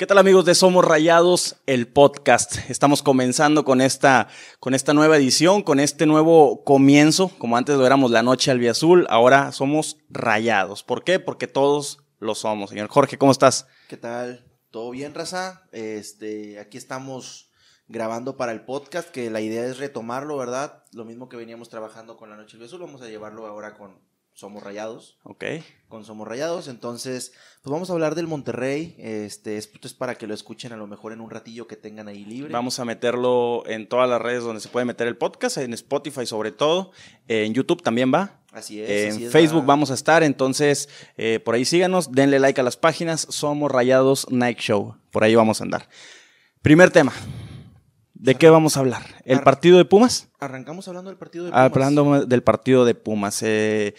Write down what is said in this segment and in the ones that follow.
¿Qué tal amigos de Somos Rayados, el podcast? Estamos comenzando con esta, con esta nueva edición, con este nuevo comienzo. Como antes lo éramos la noche albiazul, ahora somos Rayados. ¿Por qué? Porque todos lo somos. Señor Jorge, ¿cómo estás? ¿Qué tal? ¿Todo bien, Raza? Este, aquí estamos grabando para el podcast, que la idea es retomarlo, ¿verdad? Lo mismo que veníamos trabajando con la noche albiazul, vamos a llevarlo ahora con somos Rayados. Ok. Con Somos Rayados. Entonces, pues vamos a hablar del Monterrey. Este, esto es para que lo escuchen a lo mejor en un ratillo que tengan ahí libre. Vamos a meterlo en todas las redes donde se puede meter el podcast, en Spotify sobre todo. En YouTube también va. Así es. En así es, Facebook va. vamos a estar, entonces eh, por ahí síganos, denle like a las páginas, somos Rayados Night Show, por ahí vamos a andar. Primer tema, ¿de qué vamos a hablar? ¿El Ar- partido de Pumas? Arrancamos hablando del partido de Pumas. Hablando del partido de Pumas. eh,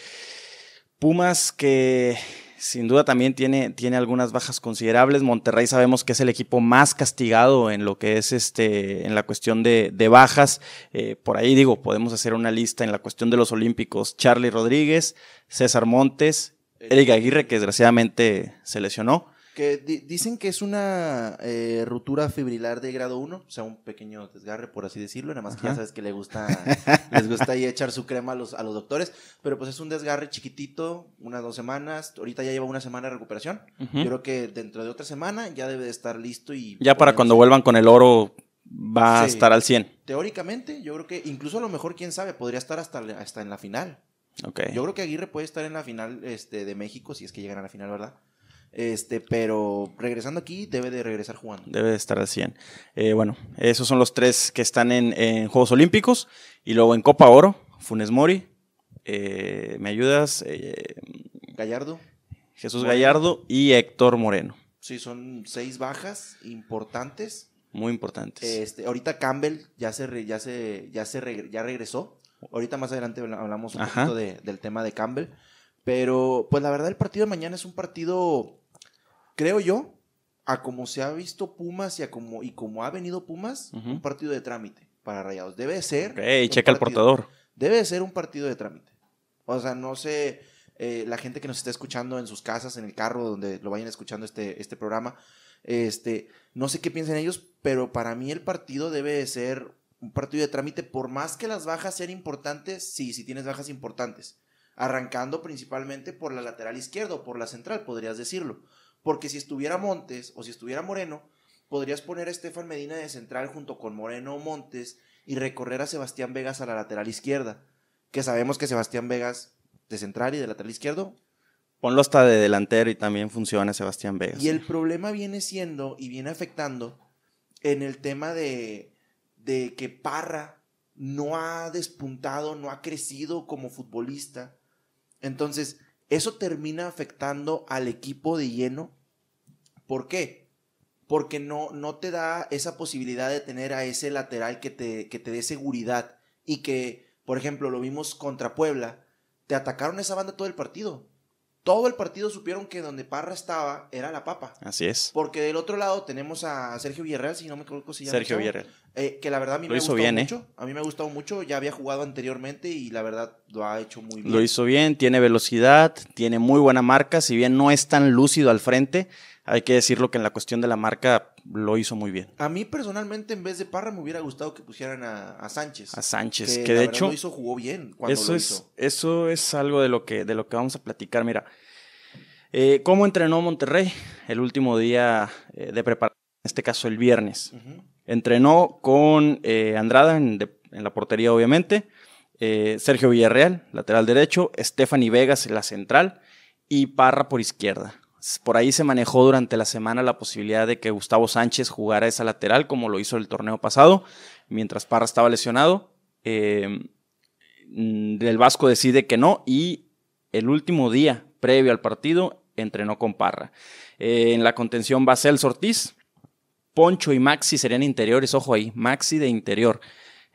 Pumas que sin duda también tiene, tiene algunas bajas considerables. Monterrey sabemos que es el equipo más castigado en lo que es este, en la cuestión de, de bajas. Eh, por ahí digo, podemos hacer una lista en la cuestión de los olímpicos. Charlie Rodríguez, César Montes, Eric Aguirre, que desgraciadamente se lesionó. Que di- dicen que es una eh, ruptura fibrilar de grado 1, o sea, un pequeño desgarre, por así decirlo. Nada más que ya sabes que le gusta, les gusta ahí echar su crema a los, a los doctores. Pero pues es un desgarre chiquitito, unas dos semanas. Ahorita ya lleva una semana de recuperación. Yo creo que dentro de otra semana ya debe de estar listo y... Ya para cuando vuelvan con el oro va a estar al 100. Teóricamente, yo creo que incluso a lo mejor, quién sabe, podría estar hasta, hasta en la final. Ok. Yo creo que Aguirre puede estar en la final este, de México, si es que llegan a la final, ¿verdad? Este, pero regresando aquí, debe de regresar jugando. Debe de estar al 100. Eh, bueno, esos son los tres que están en, en Juegos Olímpicos. Y luego en Copa Oro, Funes Mori. eh, ¿Me ayudas? Eh, Gallardo, Jesús Moreno. Gallardo y Héctor Moreno. sí, son seis bajas importantes. Muy importantes. Este, ahorita Campbell ya se, re- ya se, ya se ya regresó. Ahorita más adelante habla- hablamos un Ajá. poquito de- del tema de Campbell. Pero, pues la verdad, el partido de mañana es un partido, creo yo, a como se ha visto Pumas y a como, y como ha venido Pumas, un partido de trámite para Rayados. Debe de ser. ok, un checa el portador. Debe de ser un partido de trámite. O sea, no sé, eh, la gente que nos está escuchando en sus casas, en el carro, donde lo vayan escuchando este, este programa, este, no sé qué piensan ellos, pero para mí el partido debe de ser un partido de trámite, por más que las bajas sean importantes, sí, sí tienes bajas importantes. Arrancando principalmente por la lateral izquierda o por la central, podrías decirlo. Porque si estuviera Montes o si estuviera Moreno, podrías poner a Estefan Medina de central junto con Moreno o Montes y recorrer a Sebastián Vegas a la lateral izquierda. Que sabemos que Sebastián Vegas de central y de lateral izquierdo. Ponlo hasta de delantero y también funciona Sebastián Vegas. Y el problema viene siendo y viene afectando en el tema de, de que Parra no ha despuntado, no ha crecido como futbolista. Entonces, eso termina afectando al equipo de lleno. ¿Por qué? Porque no, no te da esa posibilidad de tener a ese lateral que te, que te dé seguridad y que, por ejemplo, lo vimos contra Puebla, te atacaron esa banda todo el partido. Todo el partido supieron que donde Parra estaba era la papa. Así es. Porque del otro lado tenemos a Sergio Villarreal, si no me equivoco si el Sergio chavo. Villarreal. Eh, que la verdad a mí Lo me ha hizo gustado bien, ¿eh? mucho. A mí me ha gustado mucho. Ya había jugado anteriormente y la verdad lo ha hecho muy bien. Lo hizo bien, tiene velocidad, tiene muy buena marca. Si bien no es tan lúcido al frente, hay que decirlo que en la cuestión de la marca lo hizo muy bien. A mí personalmente en vez de Parra me hubiera gustado que pusieran a, a Sánchez. A Sánchez, que de hecho lo hizo, jugó bien cuando eso lo es, hizo. eso es algo de lo que, de lo que vamos a platicar. Mira, eh, ¿cómo entrenó Monterrey el último día eh, de preparación? En este caso, el viernes. Entrenó con eh, Andrada en, de- en la portería, obviamente. Sergio Villarreal, lateral derecho. Stephanie Vegas, la central. Y Parra por izquierda. Por ahí se manejó durante la semana la posibilidad de que Gustavo Sánchez jugara esa lateral, como lo hizo el torneo pasado, mientras Parra estaba lesionado. Eh, mm, el Vasco decide que no y el último día previo al partido entrenó con Parra. Eh, en la contención va Celso Ortiz, Poncho y Maxi serían interiores, ojo ahí, Maxi de interior.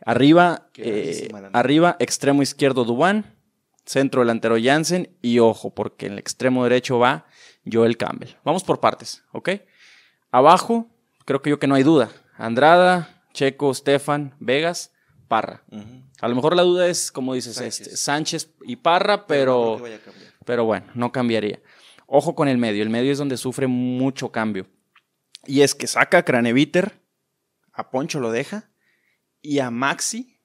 Arriba, eh, arriba, extremo izquierdo Dubán, centro delantero Jansen y ojo, porque en el extremo derecho va Joel Campbell. Vamos por partes, ¿ok? Abajo, creo que yo que no hay duda. Andrada, Checo, Stefan, Vegas, Parra. A lo mejor la duda es, como dices, Sánchez. Sánchez, Sánchez y Parra, pero, pero bueno, no cambiaría. Ojo con el medio, el medio es donde sufre mucho cambio. Y es que saca a Craneviter, a Poncho lo deja, y a Maxi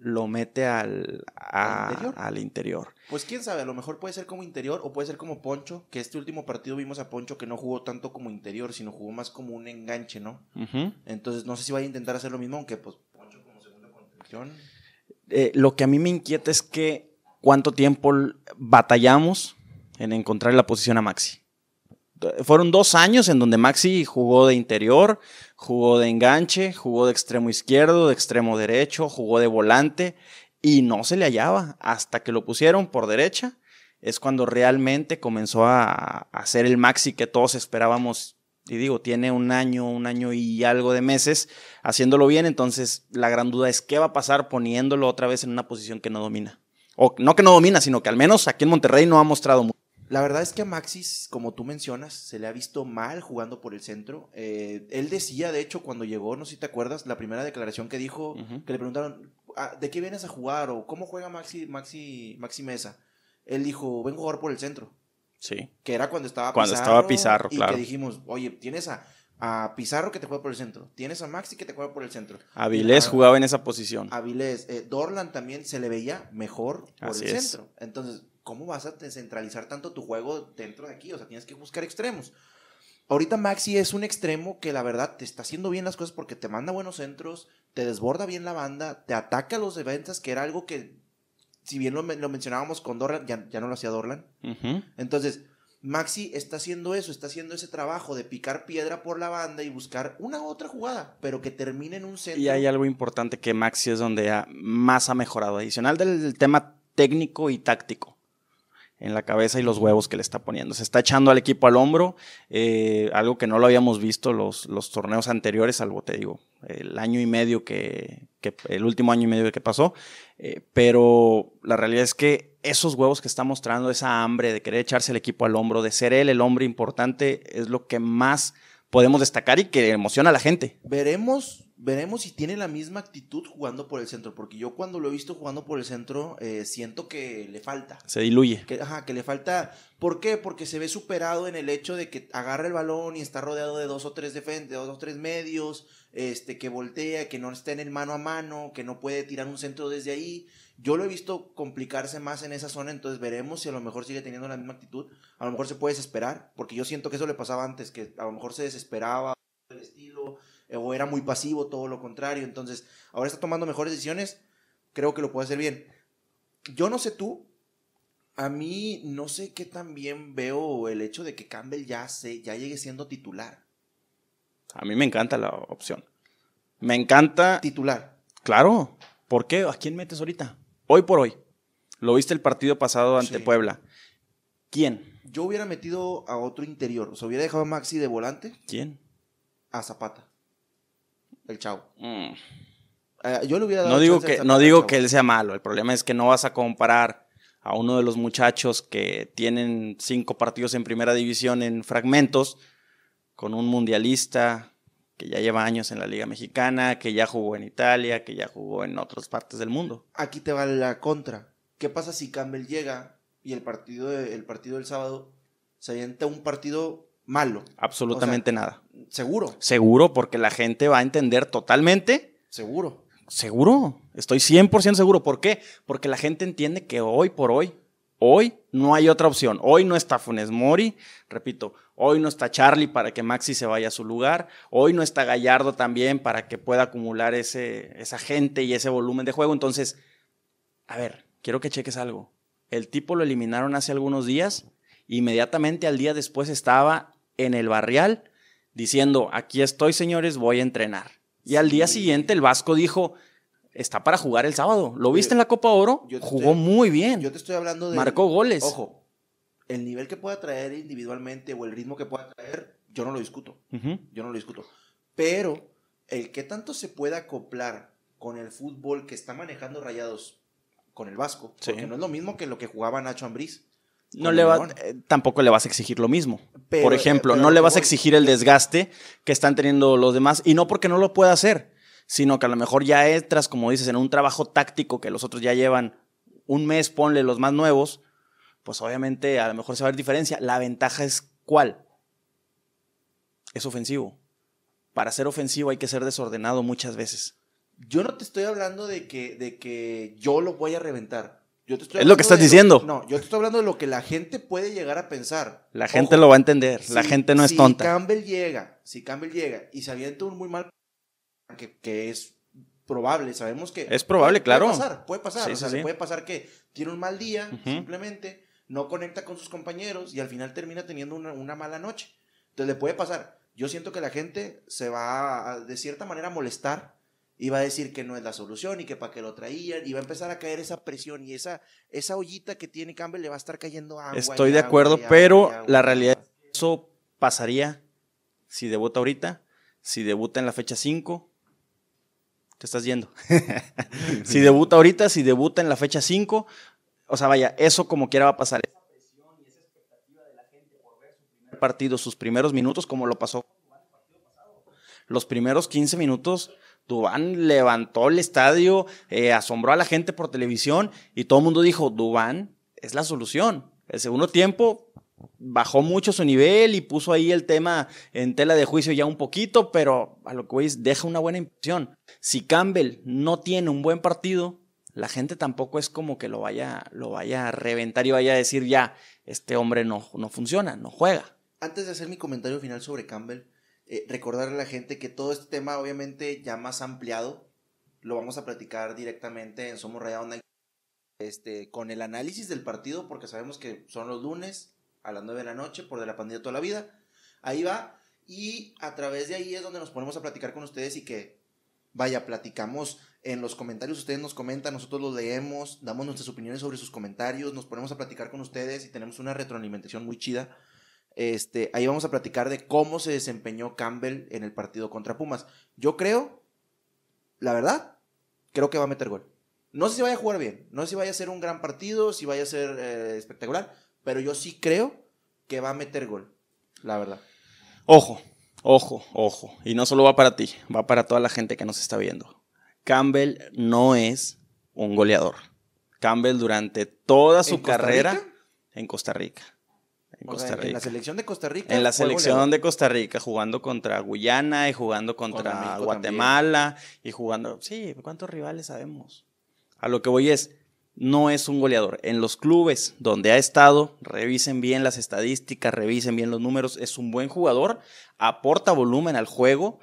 lo mete al, a- ¿Al interior? al interior. Pues quién sabe, a lo mejor puede ser como interior o puede ser como Poncho, que este último partido vimos a Poncho que no jugó tanto como interior, sino jugó más como un enganche, ¿no? Entonces no sé si vaya a intentar hacer lo mismo, aunque pues Poncho como segunda contención. Eh, lo que a mí me inquieta es que cuánto tiempo batallamos en encontrar la posición a Maxi. Fueron dos años en donde Maxi jugó de interior, jugó de enganche, jugó de extremo izquierdo, de extremo derecho, jugó de volante y no se le hallaba. Hasta que lo pusieron por derecha es cuando realmente comenzó a, a ser el Maxi que todos esperábamos. Y digo, tiene un año, un año y algo de meses haciéndolo bien, entonces la gran duda es qué va a pasar poniéndolo otra vez en una posición que no domina. O no que no domina, sino que al menos aquí en Monterrey no ha mostrado mucho. La verdad es que a Maxis, como tú mencionas, se le ha visto mal jugando por el centro. Eh, él decía, de hecho, cuando llegó, no sé si te acuerdas, la primera declaración que dijo, que le preguntaron, "Ah, ¿de qué vienes a jugar? o ¿cómo juega Maxi, Maxi, Maxi Mesa? Él dijo, vengo a jugar por el centro. Sí. Que era cuando estaba Cuando Pizarro. estaba Pizarro, y claro. que dijimos, oye, tienes a, a Pizarro que te juega por el centro. Tienes a Maxi que te juega por el centro. Avilés jugaba en esa posición. Avilés. Eh, Dorlan también se le veía mejor por Así el es. centro. Entonces, ¿cómo vas a descentralizar tanto tu juego dentro de aquí? O sea, tienes que buscar extremos. Ahorita Maxi es un extremo que la verdad te está haciendo bien las cosas porque te manda buenos centros, te desborda bien la banda, te ataca a los defensas, que era algo que, si bien lo, men- lo mencionábamos con Dorlan, ya, ya no lo hacía Dorlan. Entonces, Maxi está haciendo eso, está haciendo ese trabajo de picar piedra por la banda y buscar una otra jugada, pero que termine en un centro. Y hay algo importante que Maxi es donde más ha mejorado, adicional del tema técnico y táctico, en la cabeza y los huevos que le está poniendo. Se está echando al equipo al hombro, eh, algo que no lo habíamos visto los, los torneos anteriores, salvo te digo, el año y medio que, que- el último año y medio que pasó, eh, pero la realidad es que esos huevos que está mostrando, esa hambre de querer echarse el equipo al hombro, de ser él el hombre importante, es lo que más podemos destacar y que emociona a la gente. Veremos, veremos si tiene la misma actitud jugando por el centro, porque yo cuando lo he visto jugando por el centro eh, siento que le falta. Se diluye. Que, ajá, que le falta. ¿Por qué? Porque se ve superado en el hecho de que agarra el balón y está rodeado de dos o tres defensas, de dos o tres medios, este, que voltea, que no está en el mano a mano, que no puede tirar un centro desde ahí. Yo lo he visto complicarse más en esa zona, entonces veremos si a lo mejor sigue teniendo la misma actitud. A lo mejor se puede desesperar, porque yo siento que eso le pasaba antes, que a lo mejor se desesperaba el estilo, eh, o era muy pasivo, todo lo contrario. Entonces, ahora está tomando mejores decisiones, creo que lo puede hacer bien. Yo no sé tú, a mí no sé qué tan bien veo el hecho de que Campbell ya, se, ya llegue siendo titular. A mí me encanta la opción. Me encanta, Titular. claro. ¿Por qué? ¿A quién metes ahorita? Hoy por hoy. Lo viste el partido pasado ante Sí. Puebla. ¿Quién? Yo hubiera metido a otro interior. O sea, hubiera dejado a Maxi de volante ¿Quién? a Zapata. El chavo. Mm. Eh, yo le hubiera dado No digo, que, Zapata no digo que él sea malo. El problema es que no vas a comparar a uno de los muchachos que tienen cinco partidos en primera división en fragmentos con un mundialista que ya lleva años en la Liga Mexicana, que ya jugó en Italia, que ya jugó en otras partes del mundo. Aquí te va la contra. ¿Qué pasa si Campbell llega y el partido, de- el partido del sábado se avienta un partido malo? Absolutamente nada. Seguro, Seguro, porque la gente va a entender totalmente. seguro. Seguro, estoy 100% seguro. ¿Por qué? Porque la gente entiende que hoy por hoy, hoy no hay otra opción. Hoy no está Funes Mori, repito, hoy no está Charlie para que Maxi se vaya a su lugar. Hoy no está Gallardo también para que pueda acumular ese, esa gente y ese volumen de juego. Entonces, a ver, quiero que cheques algo. El tipo lo eliminaron hace algunos días. Inmediatamente al día después estaba en el barrial diciendo, aquí estoy señores, voy a entrenar. Y al día Sí. siguiente el Vasco dijo, está para jugar el sábado. ¿Lo viste Yo- en la Copa Oro? Jugó estoy- muy bien. Yo te estoy hablando de. Marcó goles. Ojo, el nivel que pueda traer individualmente o el ritmo que pueda traer, yo no lo discuto. Yo no lo discuto. Pero el que tanto se pueda acoplar con el fútbol que está manejando Rayados con el Vasco, Sí. porque no es lo mismo que lo que jugaba Nacho Ambriz. No le va, eh, tampoco le vas a exigir lo mismo. Pero, Por eh, ejemplo, pero no le vas a exigir el desgaste que están teniendo los demás. Y no porque no lo pueda hacer, sino que a lo mejor ya entras, como dices, en un trabajo táctico que los otros ya llevan un mes, ponle los más nuevos, pues obviamente a lo mejor se va a ver diferencia. La ventaja es cuál? es ofensivo. Para ser ofensivo hay que ser desordenado muchas veces. Yo no te estoy hablando de que, de que yo lo voy a reventar. Yo te estoy Es lo que estás diciendo. no, yo te estoy hablando de lo que la gente puede llegar a pensar. La gente lo va a entender. La si- gente no es si tonta. Campbell llega, si Campbell llega y se avienta un muy mal que, que es probable, sabemos que Es probable, puede- claro. Puede pasar, puede pasar, Sí, o sea, sí, le sí. puede pasar que tiene un mal día, simplemente no conecta con sus compañeros y al final termina teniendo una, una mala noche. Entonces le puede pasar. Yo siento que la gente se va a, de cierta manera a molestar y va a decir que no es la solución y que para qué lo traían y va a empezar a caer esa presión y esa, esa ollita que tiene Campbell le va a estar cayendo agua. Estoy de agua acuerdo, agua pero agua la realidad agua. Eso pasaría si debuta ahorita, si debuta en la fecha 5. Te estás yendo. si debuta ahorita, si debuta en la fecha 5. O sea, vaya, eso como quiera va a pasar. Esa presión y esa expectativa de la gente por ver su primer partido, sus primeros minutos, como lo pasó los primeros 15 minutos, Dubán levantó el estadio, eh, asombró a la gente por televisión y todo el mundo dijo, Dubán es la solución. El segundo tiempo bajó mucho su nivel y puso ahí el tema en tela de juicio ya un poquito, pero a lo que voy es, deja una buena impresión. Si Campbell no tiene un buen partido, la gente tampoco es como que lo vaya, lo vaya a reventar y vaya a decir, ya, este hombre no, no funciona, no juega. Antes de hacer mi comentario final sobre Campbell, eh, recordarle a la gente que todo este tema, obviamente, ya más ampliado, lo vamos a platicar directamente en Somos Rayados Night, este, con el análisis del partido, porque sabemos que son los lunes a las 9 de la noche, por de la pandemia toda la vida. Ahí va, y a través de ahí es donde nos ponemos a platicar con ustedes y que, vaya, platicamos en los comentarios, ustedes nos comentan, nosotros los leemos, damos nuestras opiniones sobre sus comentarios, nos ponemos a platicar con ustedes y tenemos una retroalimentación muy chida. Este, ahí vamos a platicar de cómo se desempeñó Campbell en el partido contra Pumas. Yo creo, la verdad, creo que va a meter gol. No sé si vaya a jugar bien, no sé si vaya a ser un gran partido, si vaya a ser eh, espectacular, pero yo sí creo que va a meter gol, la verdad. Ojo, ojo, ojo. Y no solo va para ti, va para toda la gente que nos está viendo. Campbell no es un goleador. Campbell durante toda su ¿En Costa carrera Rica? en Costa Rica. En O Costa sea, Rica. en la selección de Costa Rica. En la selección goleador. de Costa Rica, jugando contra Guyana y jugando contra Guatemala y jugando. Sí, ¿cuántos rivales sabemos? A lo que voy es, no es un goleador. En los clubes donde ha estado, revisen bien las estadísticas, revisen bien los números. Es un buen jugador, aporta volumen al juego,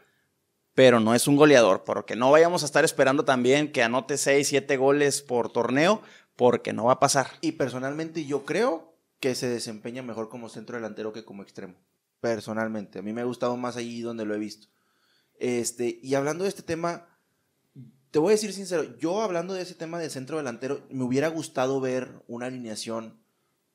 pero no es un goleador. Porque no vayamos a estar esperando también que anote 6, 7 goles por torneo, porque no va a pasar. Y personalmente yo creo que se desempeña mejor como centro delantero que como extremo. Personalmente. A mí me ha gustado más ahí donde lo he visto. Este, y hablando de este tema, te voy a decir sincero, yo hablando de ese tema de centro delantero, me hubiera gustado ver una alineación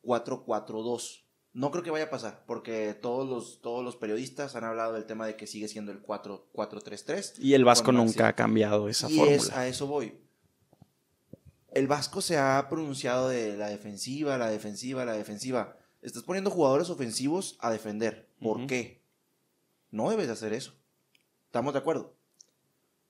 4-4-2. No creo que vaya a pasar, porque todos los, todos los periodistas han hablado del tema de que sigue siendo el 4-4-3-3. Y el Vasco nunca ha cambiado esa y fórmula. es, a eso voy. El Vasco se ha pronunciado de la defensiva, la defensiva, la defensiva. Estás poniendo jugadores ofensivos a defender. ¿Por qué? No debes de hacer eso. ¿Estamos de acuerdo?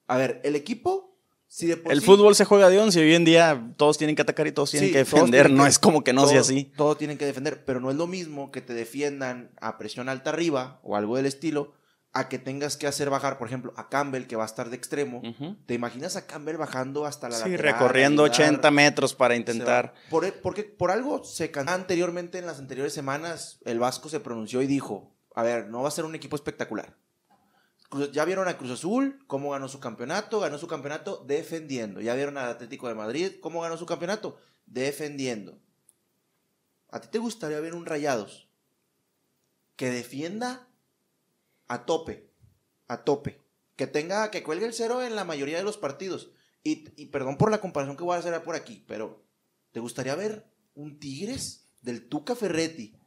A ver, el equipo, si de por El sí- fútbol se juega de once y hoy en día todos tienen que atacar y todos tienen Sí, que defender. tienen no que- es como que no sea así. Todos tienen que defender, pero no es lo mismo que te defiendan a presión alta arriba o algo del estilo, a que tengas que hacer bajar, por ejemplo, a Campbell, que va a estar de extremo. ¿Te imaginas a Campbell bajando hasta la Sí, lateral, recorriendo ayudar? 80 metros para intentar. Por, porque por algo se anteriormente en las anteriores semanas el Vasco se pronunció y dijo, a ver, no va a ser un equipo espectacular. Ya vieron a Cruz Azul, cómo ganó su campeonato, ganó su campeonato defendiendo. Ya vieron al Atlético de Madrid, cómo ganó su campeonato defendiendo. ¿A ti te gustaría ver un Rayados que defienda a tope, a tope, que tenga, que cuelgue el cero en la mayoría de los partidos? Y, y perdón por la comparación que voy a hacer por aquí, pero ¿te gustaría ver un Tigres del Tuca Ferretti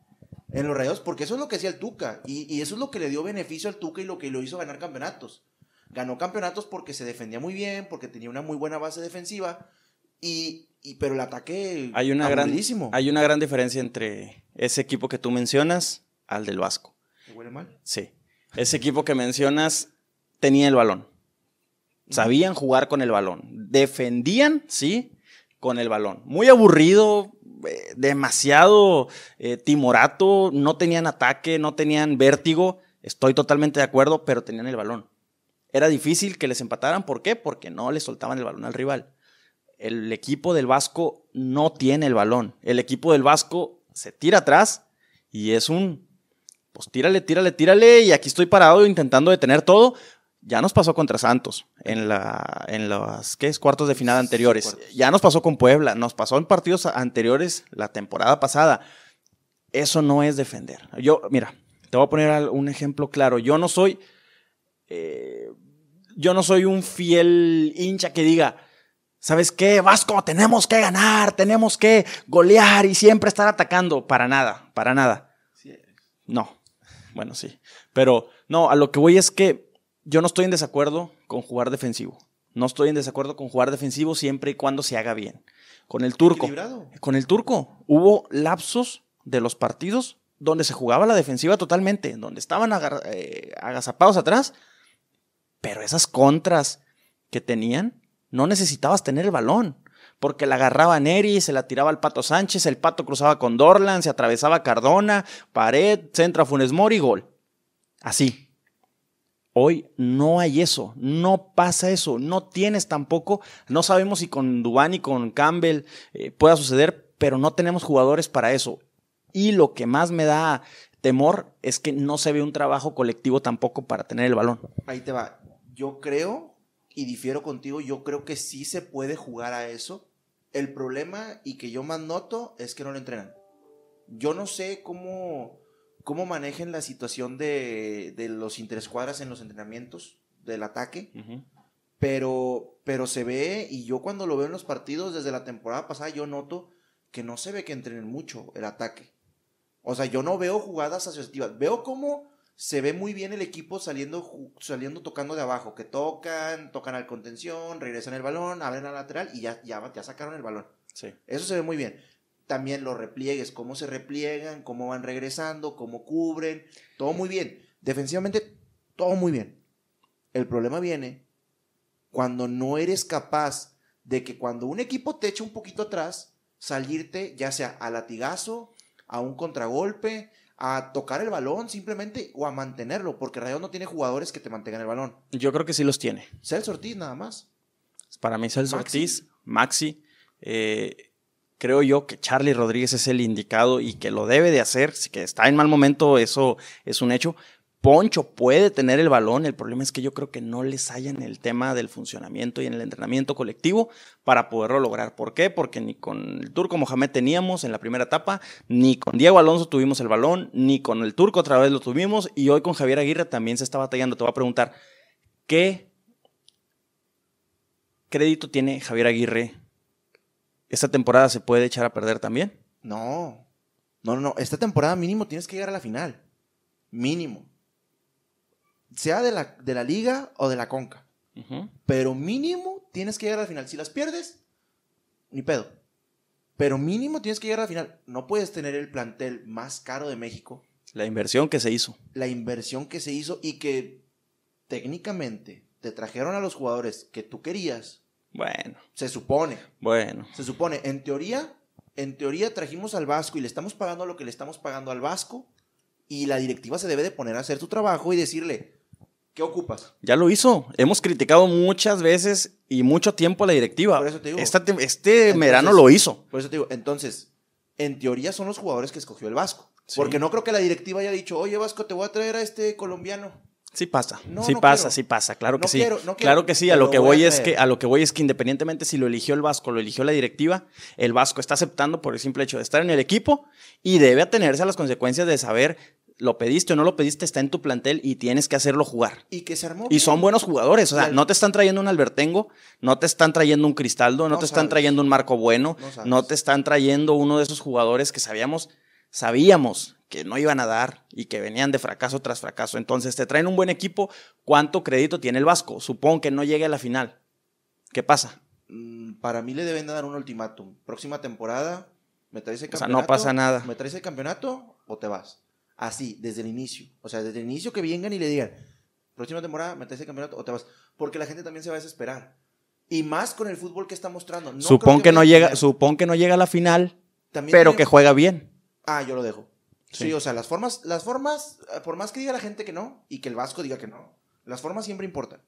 en los Rayados? Porque eso es lo que hacía el Tuca. Y, y eso es lo que le dio beneficio al Tuca y lo que lo hizo ganar campeonatos. Ganó campeonatos porque se defendía muy bien, porque tenía una muy buena base defensiva. Y, y- pero el ataque Hay una, gran, hay una gran diferencia entre ese equipo que tú mencionas al del Vasco. ¿Te huele mal? Sí. Ese equipo que mencionas tenía el balón. Sabían jugar con el balón. Defendían, sí, con el balón. Muy aburrido, eh, demasiado eh, timorato, no tenían ataque, no tenían vértigo. Estoy totalmente de acuerdo, pero tenían el balón. Era difícil que les empataran. ¿Por qué? Porque no le soltaban el balón al rival. El equipo del Vasco no tiene el balón. El equipo del Vasco se tira atrás y es un, pues tírale, tírale, tírale. Y aquí estoy parado intentando detener todo. Ya nos pasó contra Santos en, la, en los ¿qué es? cuartos de final anteriores. Ya nos pasó con Puebla. Nos pasó en partidos anteriores la temporada pasada. Eso no es defender. Yo, mira, te voy a poner un ejemplo claro. Yo no soy eh, yo no soy un fiel hincha que diga, ¿sabes qué? Vasco, tenemos que ganar, tenemos que golear y siempre estar atacando. Para nada, para nada. No, bueno, sí. Pero no, a lo que voy es que yo no estoy en desacuerdo con jugar defensivo. No estoy en desacuerdo con jugar defensivo siempre y cuando se haga bien. Con el turco. Con el turco. Hubo lapsos de los partidos donde se jugaba la defensiva totalmente, donde estaban eh, agazapados atrás pero esas contras que tenían, no necesitabas tener el balón. Porque la agarraba Neri, se la tiraba al Pato Sánchez, el Pato cruzaba con Dorlan, se atravesaba Cardona, pared, centro a Funes Mori, gol. Así. Hoy no hay eso, no pasa eso, no tienes tampoco, no sabemos si con Dubán y con Campbell eh, pueda suceder, pero no tenemos jugadores para eso. Y lo que más me da temor es que no se ve un trabajo colectivo tampoco para tener el balón. Ahí te va yo creo, y difiero contigo, yo creo que sí se puede jugar a eso. El problema y que yo más noto es que no lo entrenan. Yo no sé cómo, cómo manejen la situación de, de los interescuadras en los entrenamientos del ataque, pero, pero se ve, y yo cuando lo veo en los partidos desde la temporada pasada, yo noto que no se ve que entrenen mucho el ataque. O sea, yo no veo jugadas asociativas. Veo cómo se ve muy bien el equipo saliendo, saliendo tocando de abajo, que tocan, tocan al contención, regresan el balón, abren al lateral y ya, ya, ya sacaron el balón. Sí. Eso se ve muy bien. También los repliegues, cómo se repliegan, cómo van regresando, cómo cubren, todo muy bien. Defensivamente, todo muy bien. El problema viene cuando no eres capaz de que cuando un equipo te echa un poquito atrás, salirte ya sea a latigazo, a un contragolpe, a tocar el balón simplemente o a mantenerlo, porque Rayados no tiene jugadores que te mantengan el balón. Yo creo que sí los tiene. Celso Ortiz nada más. Para mí Celso Ortiz, Maxi, eh, creo yo que Charlie Rodríguez es el indicado y que lo debe de hacer, que está en mal momento, eso es un hecho, Poncho puede tener el balón, el problema es que yo creo que no les en el tema del funcionamiento y en el entrenamiento colectivo para poderlo lograr. ¿Por qué? Porque ni con el turco Mohamed teníamos en la primera etapa, ni con Diego Alonso tuvimos el balón, ni con el turco otra vez lo tuvimos y hoy con Javier Aguirre también se está batallando. Te voy a preguntar, ¿qué crédito tiene Javier Aguirre? ¿Esta temporada se puede echar a perder también? No, no, no, esta temporada mínimo tienes que llegar a la final. Mínimo sea de la, de la liga o de la conca. Pero mínimo tienes que llegar a la final. Si las pierdes, ni pedo. Pero mínimo tienes que llegar a la final. No puedes tener el plantel más caro de México. La inversión que se hizo. La inversión que se hizo y que técnicamente te trajeron a los jugadores que tú querías. Bueno. Se supone. Bueno. Se supone. En teoría, en teoría trajimos al Vasco y le estamos pagando lo que le estamos pagando al Vasco. Y la directiva se debe de poner a hacer su trabajo y decirle, ¿Qué ocupas? Ya lo hizo. Hemos criticado muchas veces y mucho tiempo a la directiva. Por eso te digo. este verano lo hizo. Por eso te digo. Entonces, en teoría son los jugadores que escogió el Vasco. Porque no creo que la directiva haya dicho, oye Vasco, te voy a traer a este colombiano. Sí pasa, sí pasa, sí pasa, claro que sí. claro que sí, a lo que voy, es que a lo que voy es que independientemente si lo eligió el Vasco, lo eligió la directiva, el Vasco está aceptando por el simple hecho de estar en el equipo y debe atenerse a las consecuencias de saber lo pediste o no lo pediste, está en tu plantel y tienes que hacerlo jugar. Y que se armó. Y son buenos jugadores. O sea, no te están trayendo un Albertengo, no te están trayendo un Cristaldo, no, te están trayendo un Marco Bueno, no, te están trayendo uno de esos jugadores que sabíamos, sabíamos que no iban a dar y que venían de fracaso tras fracaso. Entonces te traen un buen equipo. ¿Cuánto crédito tiene el Vasco? Supongo que no llegue a la final. ¿Qué pasa? Mm, para mí le deben dar un ultimátum. Próxima temporada, ¿me traes el campeonato? O sea, no pasa nada. ¿Me traes el campeonato o te vas? Así, desde el inicio. O sea, desde el inicio que vengan y le digan, próxima temporada, metes el campeonato o te vas. Porque la gente también se va a desesperar. Y más con el fútbol que está mostrando. supón, que, no llega, supón que no llega a la final, pero que juega bien. Ah, yo lo dejo. Sí. o sea, las formas, las formas, eh, por más que diga la gente que no y que el Vasco diga que no, las formas siempre importan.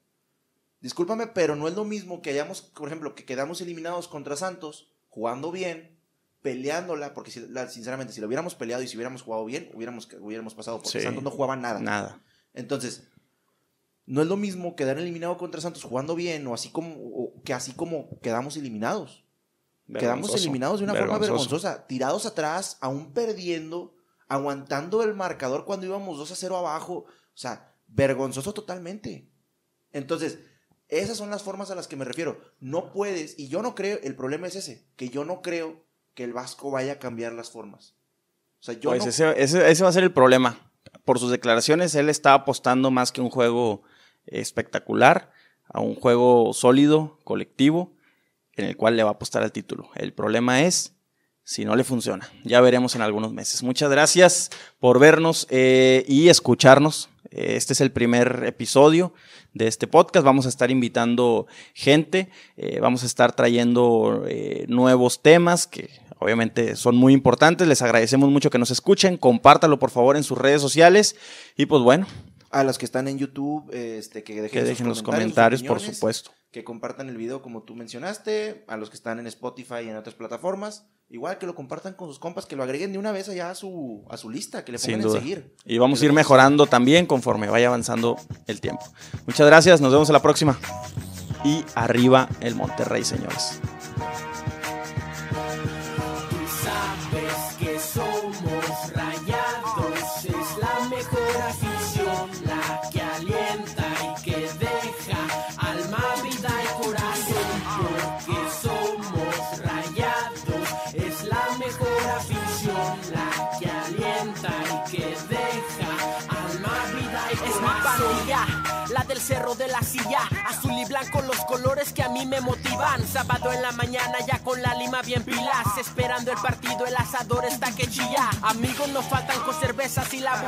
Discúlpame, pero no es lo mismo que hayamos, por ejemplo, que quedamos eliminados contra Santos, jugando bien, peleándola, porque sinceramente, si lo hubiéramos peleado y si hubiéramos jugado bien, hubiéramos, hubiéramos pasado, porque Santos no jugaba nada. Nada. Entonces, no es lo mismo quedar eliminado contra Santos jugando bien o así como, que así como quedamos eliminados. Quedamos eliminados de una forma vergonzosa, tirados atrás, aún perdiendo, aguantando el marcador cuando íbamos 2 a 0 abajo. O sea, vergonzoso totalmente. Entonces, esas son las formas a las que me refiero. No puedes, y yo no creo, el problema es ese, que yo no creo que el Vasco vaya a cambiar las formas. O sea, yo pues ese, ese, va a ser el problema. Por sus declaraciones, él está apostando más que un juego espectacular, a un juego sólido, colectivo, en el cual le va a apostar al título. El problema es si no le funciona. Ya veremos en algunos meses. Muchas gracias por vernos eh, y escucharnos. Este es el primer episodio de este podcast. Vamos a estar invitando gente, eh, vamos a estar trayendo eh, nuevos temas que obviamente son muy importantes. Les agradecemos mucho que nos escuchen. Compártalo por favor en sus redes sociales. Y pues bueno. A los que están en YouTube, este, que dejen, dejen los comentarios, por supuesto. Que compartan el video como tú mencionaste. A los que están en Spotify y en otras plataformas. Igual que lo compartan con sus compas, que lo agreguen de una vez allá a su, a su lista, que le pongan en seguir. Y vamos a ir mejorando también conforme vaya avanzando el tiempo. Muchas gracias, nos vemos en la próxima. Y arriba el Monterrey, señores. De la silla. Azul y blanco los colores que a mí me motivan. Sábado en la mañana ya con la lima bien pilas. Esperando el partido, el asador está que chilla. Amigos, no faltan con cervezas y la.